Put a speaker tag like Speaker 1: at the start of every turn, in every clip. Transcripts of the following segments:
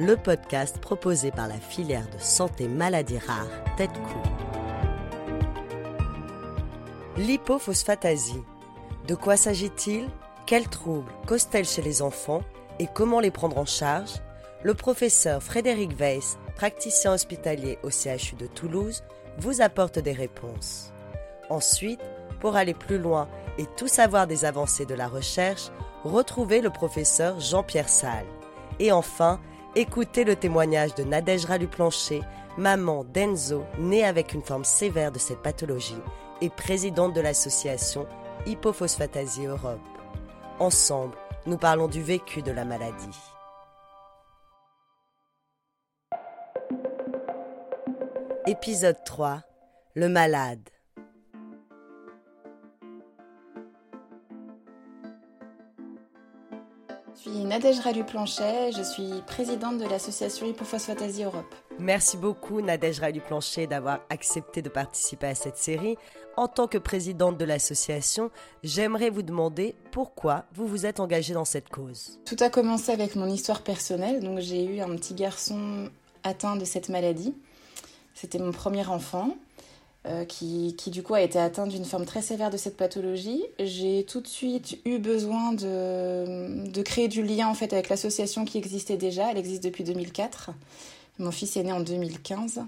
Speaker 1: le podcast proposé par la filière de santé maladies rares Tête-Cou. L'hypophosphatasie. De quoi s'agit-il? Quels troubles causent-elles chez les enfants et comment les prendre en charge? Le professeur Frédéric Weiss, praticien hospitalier au CHU de Toulouse, vous apporte des réponses. Ensuite, pour aller plus loin et tout savoir des avancées de la recherche, retrouvez le professeur Jean-Pierre Salle. Et enfin, écoutez le témoignage de Nadège Ralu-Plancher, maman d'Enzo, née avec une forme sévère de cette pathologie et présidente de l'association Hypophosphatasie Europe. Ensemble, nous parlons du vécu de la maladie. Épisode 3 Le malade.
Speaker 2: Nadège Ralu-Planchet, je suis présidente de l'association Hypophosphatasie Europe.
Speaker 1: Merci beaucoup Nadège Ralu-Planchet d'avoir accepté de participer à cette série. En tant que présidente de l'association, j'aimerais vous demander pourquoi vous vous êtes engagée dans cette cause.
Speaker 2: Tout a commencé avec mon histoire personnelle. Donc j'ai eu un petit garçon atteint de cette maladie. C'était mon premier enfant. Euh, qui, qui, du coup a été atteint d'une forme très sévère de cette pathologie. J'ai tout de suite eu besoin de, de créer du lien en fait avec l'association qui existait déjà. Elle existe depuis 2004. Mon fils est né en 2015.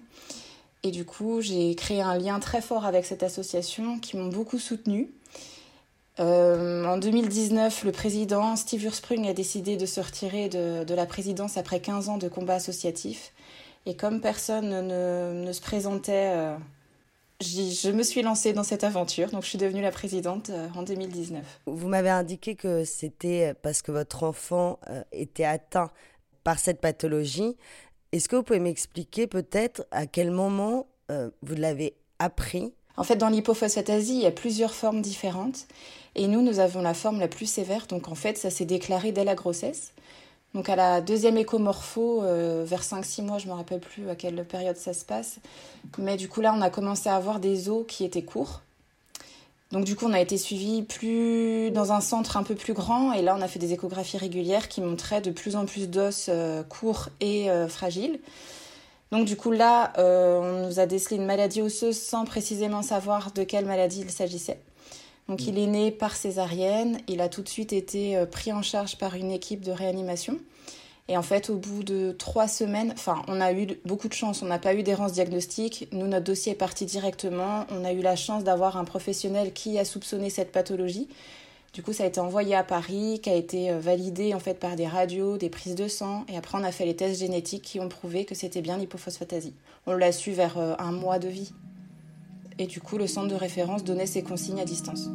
Speaker 2: Et du coup, j'ai créé un lien très fort avec cette association qui m'ont beaucoup soutenue. Euh, en 2019, le président Steve Ursprung a décidé de se retirer de, de, la présidence après 15 ans de combat associatif. Et comme personne ne, ne se présentait euh, je me suis lancée dans cette aventure, donc je suis devenue la présidente euh, en 2019.
Speaker 1: Vous m'avez indiqué que c'était parce que votre enfant euh, était atteint par cette pathologie. Est-ce que vous pouvez m'expliquer peut-être à quel moment euh, vous l'avez appris?
Speaker 2: En fait, dans l'hypophosphatasie, il y a plusieurs formes différentes. Et nous, nous avons la forme la plus sévère. Donc en fait, ça s'est déclaré dès la grossesse. Donc à la deuxième écomorpho, euh, vers 5-6 mois, je ne me rappelle plus à quelle période ça se passe. Mais du coup là, on a commencé à avoir des os qui étaient courts. Donc du coup, on a été suivi plus dans un centre un peu plus grand et là, on a fait des échographies régulières qui montraient de plus en plus d'os euh, courts et euh, fragiles. Donc du coup là, on nous a décelé une maladie osseuse sans précisément savoir de quelle maladie il s'agissait. Donc il est né par césarienne, il a tout de suite été euh, pris en charge par une équipe de réanimation. Et en fait, au bout de trois semaines, enfin, on a eu beaucoup de chance, on n'a pas eu d'errance diagnostique. Nous, notre dossier est parti directement. On a eu la chance d'avoir un professionnel qui a soupçonné cette pathologie. Du coup, ça a été envoyé à Paris, qui a été euh, validé en fait par des radios, des prises de sang, et après on a fait les tests génétiques qui ont prouvé que c'était bien l'hypophosphatasie. On l'a su vers euh, un mois de vie et du coup le centre de référence donnait ses consignes à distance.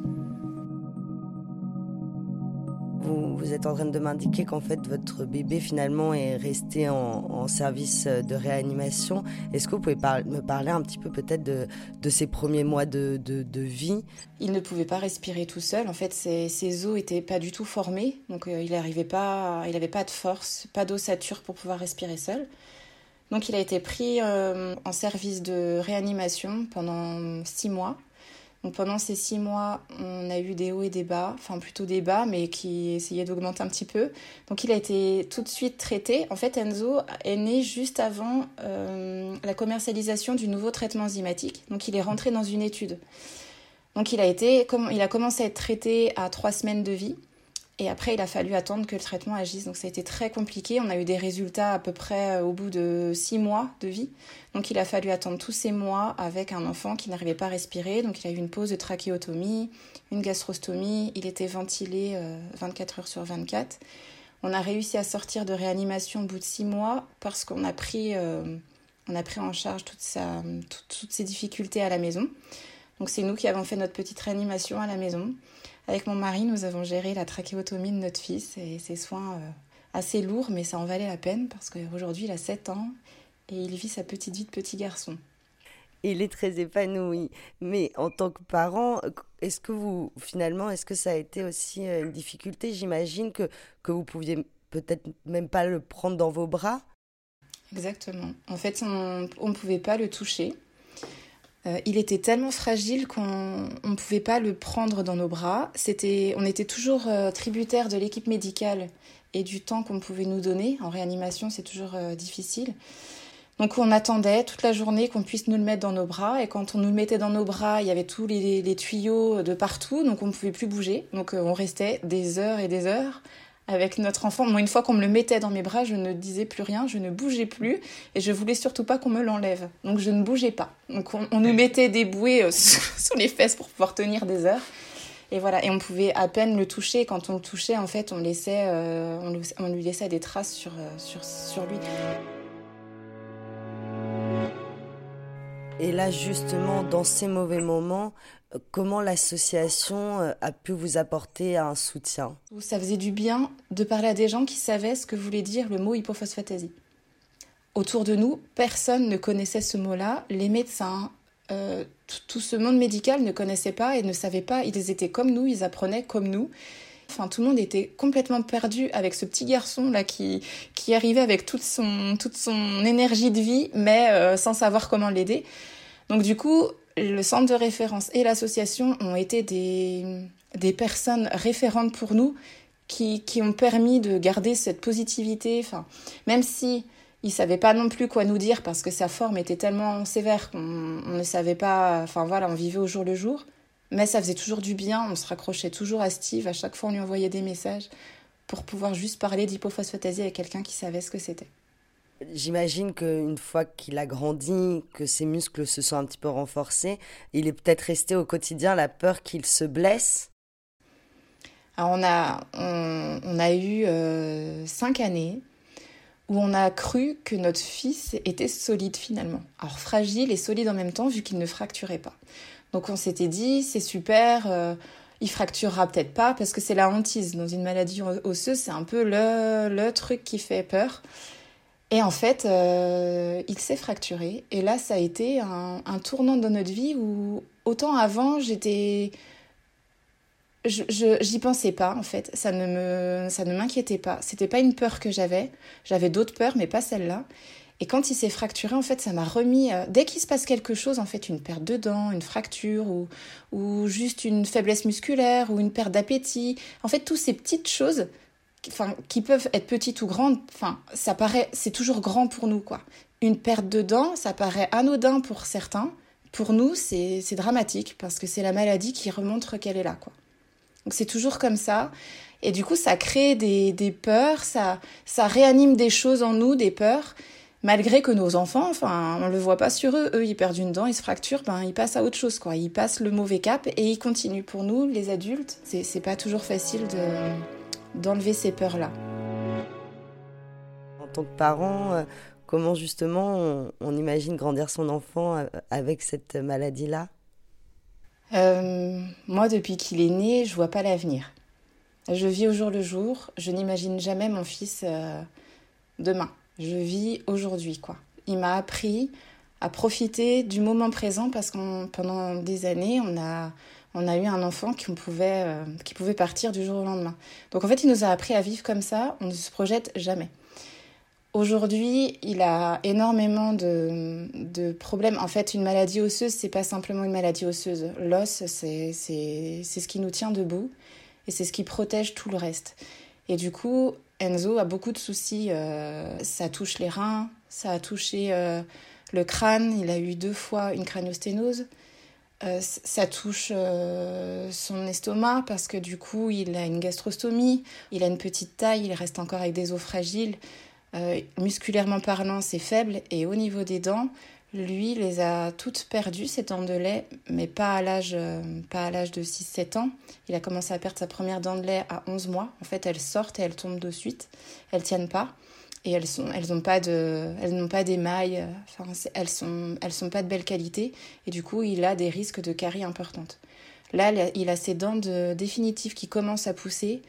Speaker 1: Vous, vous êtes en train de m'indiquer qu'en fait votre bébé finalement est resté en, en service de réanimation. Est-ce que vous pouvez par me parler un petit peu peut-être de, de, ces premiers mois de, de, de, vie?
Speaker 2: Il ne pouvait pas respirer tout seul. En fait, ses, ses os n'étaient pas du tout formés, donc euh, il n'arrivait pas, il n'avait pas de force, pas d'ossature pour pouvoir respirer seul. Donc il a été pris euh, en service de réanimation pendant six mois. Donc pendant ces six mois, on a eu des hauts et des bas, enfin plutôt des bas, mais qui essayaient d'augmenter un petit peu. Donc il a été tout de suite traité. En fait, Enzo est né juste avant euh, la commercialisation du nouveau traitement enzymatique. Donc il est rentré dans une étude. Donc il a, été, il a commencé à être traité à trois semaines de vie. Et après, il a fallu attendre que le traitement agisse. Donc ça a été très compliqué. On a eu des résultats à peu près au bout de six mois de vie. Donc il a fallu attendre tous ces mois avec un enfant qui n'arrivait pas à respirer. Donc il a eu une pause de trachéotomie, une gastrostomie. Il était ventilé 24 heures sur 24. On a réussi à sortir de réanimation au bout de six mois parce qu'on a pris, on a pris en charge toutes ces difficultés à la maison. Donc c'est nous qui avons fait notre petite réanimation à la maison. Avec mon mari, nous avons géré la trachéotomie de notre fils et ses soins euh, assez lourds, mais ça en valait la peine parce qu'aujourd'hui il a 7 ans et il vit sa petite vie de petit garçon.
Speaker 1: Il est très épanoui. Mais en tant que parent, est-ce que vous, finalement, est-ce que ça a été aussi euh, une difficulté? J'imagine que, que vous pouviez peut-être même pas le prendre dans vos bras.
Speaker 2: Exactement. En fait, on ne pouvait pas le toucher. Euh, il était tellement fragile qu'on ne pouvait pas le prendre dans nos bras. C'était, on était toujours euh, tributaire de l'équipe médicale et du temps qu'on pouvait nous donner. En réanimation, c'est toujours euh, difficile. Donc on attendait toute la journée qu'on puisse nous le mettre dans nos bras. Et quand on nous le mettait dans nos bras, il y avait tous les, les tuyaux de partout, donc on ne pouvait plus bouger. Donc on restait des heures et des heures avec notre enfant. Moi, une fois qu'on me le mettait dans mes bras, je ne disais plus rien, je ne bougeais plus et je voulais surtout pas qu'on me l'enlève. Donc je ne bougeais pas. Donc on, nous mettait des bouées euh, sur les fesses pour pouvoir tenir des heures. Et voilà, et on pouvait à peine le toucher. Quand on le touchait, en fait, on, laissait, euh, on, lui laissait des traces sur, euh, sur, sur lui.
Speaker 1: Et là, justement, dans ces mauvais moments, comment l'association euh, a pu vous apporter un soutien?
Speaker 2: Ça faisait du bien de parler à des gens qui savaient ce que voulait dire le mot hypophosphatasie. Autour de nous, personne ne connaissait ce mot-là. Les médecins, euh, tout ce monde médical ne connaissait pas et ne savait pas. Ils étaient comme nous, ils apprenaient comme nous. Enfin, tout le monde était complètement perdu avec ce petit garçon là qui qui arrivait avec toute son toute son énergie de vie, mais euh, sans savoir comment l'aider. Donc du coup, le centre de référence et l'association ont été des, des personnes référentes pour nous qui, qui ont permis de garder cette positivité. Enfin, même si ils savaient pas non plus quoi nous dire parce que sa forme était tellement sévère qu'on ne savait pas. Enfin voilà, on vivait au jour le jour. Mais ça faisait toujours du bien. On se raccrochait toujours à Steve. À chaque fois, on lui envoyait des messages pour pouvoir juste parler d'hypophosphatasie avec quelqu'un qui savait ce que c'était.
Speaker 1: J'imagine qu'une fois qu'il a grandi, que ses muscles se sont un petit peu renforcés, il est peut-être resté au quotidien la peur qu'il se blesse.
Speaker 2: Alors on, a, on, a eu euh, cinq années où on a cru que notre fils était solide finalement. Alors fragile et solide en même temps vu qu'il ne fracturait pas. Donc on s'était dit c'est super, euh, il fracturera peut-être pas parce que c'est la hantise. Dans une maladie osseuse, c'est un peu le, le truc qui fait peur. Et en fait, euh, il s'est fracturé. Et là, ça a été un, tournant dans notre vie où, autant avant, j'étais. Je, j'y pensais pas, en fait. Ça ne, me, ça ne m'inquiétait pas. C'était pas une peur que j'avais. J'avais d'autres peurs, mais pas celle-là. Et quand il s'est fracturé, en fait, ça m'a remis. Euh, dès qu'il se passe quelque chose, en fait, une perte de dents, une fracture, ou, ou juste une faiblesse musculaire, ou une perte d'appétit, en fait, toutes ces petites choses, enfin, qui peuvent être petites ou grandes, enfin, ça paraît, c'est toujours grand pour nous, quoi. Une perte de dents, ça paraît anodin pour certains. Pour nous, c'est dramatique parce que c'est la maladie qui remontre qu'elle est là, quoi. Donc c'est toujours comme ça. Et du coup, ça crée des, peurs, ça, ça réanime des choses en nous, des peurs malgré que nos enfants, enfin, on le voit pas sur eux, eux ils perdent une dent, ils se fracturent, ben ils passent à autre chose quoi, ils passent le mauvais cap et ils continuent. Pour nous, les adultes, c'est pas toujours facile de d'enlever ces peurs-là.
Speaker 1: En tant que parent, euh, comment justement on, imagine grandir son enfant euh, avec cette maladie-là?
Speaker 2: Euh, Moi, depuis qu'il est né, je vois pas l'avenir. Je vis au jour le jour. Je n'imagine jamais mon fils demain. Je vis aujourd'hui, quoi. Il m'a appris à profiter du moment présent parce que pendant des années, on a on a eu un enfant qui pouvait, euh, qui pouvait partir du jour au lendemain. Donc en fait, il nous a appris à vivre comme ça, on ne se projette jamais. Aujourd'hui, il a énormément de, de, problèmes. En fait, une maladie osseuse, c'est pas simplement une maladie osseuse. L'os, c'est ce qui nous tient debout et c'est ce qui protège tout le reste. Et du coup, Enzo a beaucoup de soucis. Euh, ça touche les reins, ça a touché euh, le crâne. Il a eu deux fois une craniosténose. Euh, ça touche son estomac parce que du coup il a une gastrostomie, il a une petite taille, il reste encore avec des os fragiles. Euh, musculairement parlant, c'est faible. Et au niveau des dents, lui les a toutes perdues, ses dents de lait, mais pas à l'âge pas à l'âge de 6-7 ans. Il a commencé à perdre sa première dent de lait à 11 mois. En fait, elles sortent et elles tombent de suite. Elles tiennent pas et elles sont elles n'ont pas de elles n'ont pas d'émail enfin elles sont elles sont pas de belle qualité et du coup il a des risques de caries importantes là il a ses dents de, définitives qui commencent à pousser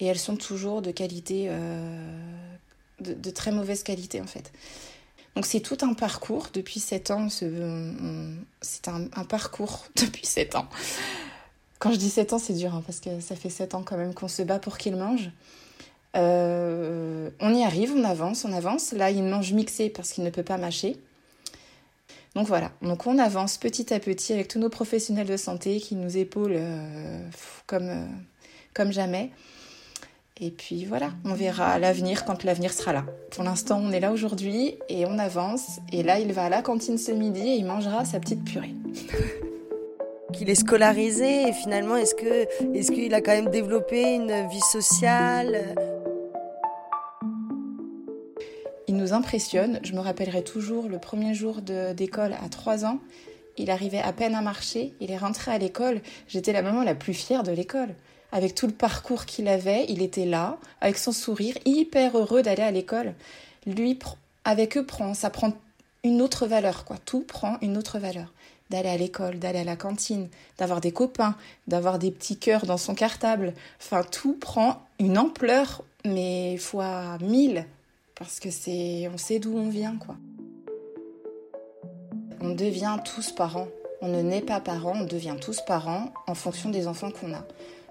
Speaker 2: et elles sont toujours de qualité euh, de, très mauvaise qualité en fait donc c'est tout un parcours depuis 7 ans c'est un, parcours depuis 7 ans quand je dis 7 ans c'est dur hein, parce que ça fait 7 ans quand même qu'on se bat pour qu'il mange euh, on y arrive, on avance, on avance. Là, il mange mixé parce qu'il ne peut pas mâcher. Donc voilà, donc on avance petit à petit avec tous nos professionnels de santé qui nous épaulent euh, comme, euh, comme jamais. Et puis voilà, on verra l'avenir quand l'avenir sera là. Pour l'instant, on est là aujourd'hui et on avance. Et là, il va à la cantine ce midi et il mangera sa petite purée.
Speaker 1: qu'il est scolarisé et finalement, est-ce que est-ce qu'il a quand même développé une vie sociale?
Speaker 2: Il nous impressionne. Je me rappellerai toujours le premier jour d'école à 3 ans. Il arrivait à peine à marcher. Il est rentré à l'école. J'étais la maman la plus fière de l'école. Avec tout le parcours qu'il avait, il était là, avec son sourire, hyper heureux d'aller à l'école. Lui, avec eux, prend, ça prend une autre valeur, quoi. Tout prend une autre valeur. D'aller à l'école, d'aller à la cantine, d'avoir des copains, d'avoir des petits cœurs dans son cartable. Enfin, tout prend une ampleur, mais fois mille parce que c'est on sait d'où on vient quoi. On devient tous parents. On ne naît pas parents, on devient tous parents en fonction des enfants qu'on a.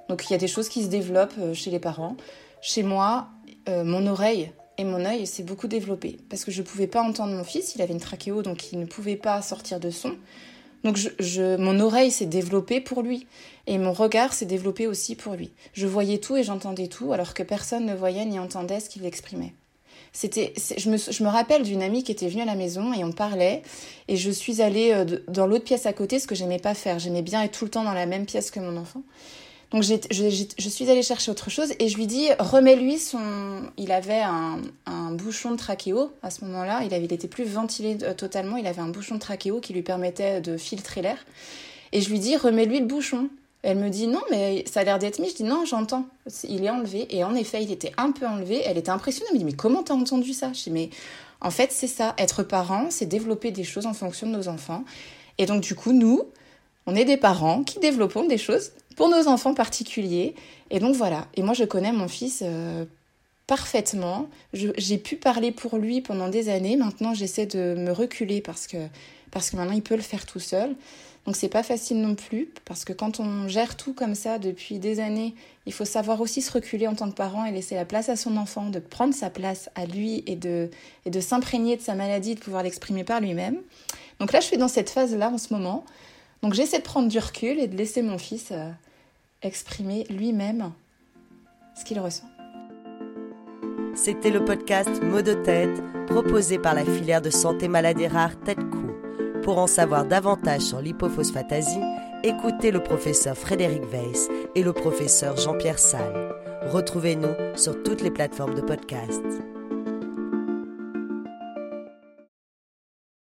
Speaker 2: Donc il y a des choses qui se développent euh, chez les parents. Chez moi, euh, mon oreille et mon œil s'est beaucoup développé parce que je ne pouvais pas entendre mon fils, il avait une trachéo donc il ne pouvait pas sortir de son. Donc je, mon oreille s'est développée pour lui et mon regard s'est développé aussi pour lui. Je voyais tout et j'entendais tout alors que personne ne voyait ni entendait ce qu'il exprimait. C'était, je me, rappelle d'une amie qui était venue à la maison et on parlait. Et je suis allée euh, dans l'autre pièce à côté, ce que j'aimais pas faire. J'aimais bien être tout le temps dans la même pièce que mon enfant. Donc je, suis allée chercher autre chose et je lui dis remets-lui son. Il avait un, un, bouchon de trachéo à ce moment-là. Il avait, il était plus ventilé euh, totalement. Il avait un bouchon de trachéo qui lui permettait de filtrer l'air. Et je lui dis remets-lui le bouchon. Elle me dit non, mais ça a l'air d'être mis. Je dis non, j'entends. Il est enlevé. Et en effet, il était un peu enlevé. Elle était impressionnée. Elle me dit mais comment t'as entendu ça? Je dis mais en fait, c'est ça. Être parent, c'est développer des choses en fonction de nos enfants. Et donc, du coup, nous, on est des parents qui développons des choses pour nos enfants particuliers. Et donc, voilà. Et moi, je connais mon fils. Euh, parfaitement. J'ai pu parler pour lui pendant des années. Maintenant, j'essaie de me reculer parce que, parce que maintenant, il peut le faire tout seul. Donc c'est pas facile non plus parce que quand on gère tout comme ça depuis des années, il faut savoir aussi se reculer en tant que parent et laisser la place à son enfant, de prendre sa place à lui et de, et de s'imprégner de sa maladie, de pouvoir l'exprimer par lui-même. Donc là, je suis dans cette phase-là en ce moment. Donc j'essaie de prendre du recul et de laisser mon fils euh, exprimer lui-même ce qu'il ressent.
Speaker 1: C'était le podcast Mot de tête proposé par la filière de santé maladie rare Tête Coup. Pour en savoir davantage sur l'hypophosphatasie, écoutez le professeur Frédéric Weiss et le professeur Jean-Pierre Salle. Retrouvez-nous sur toutes les plateformes de podcast.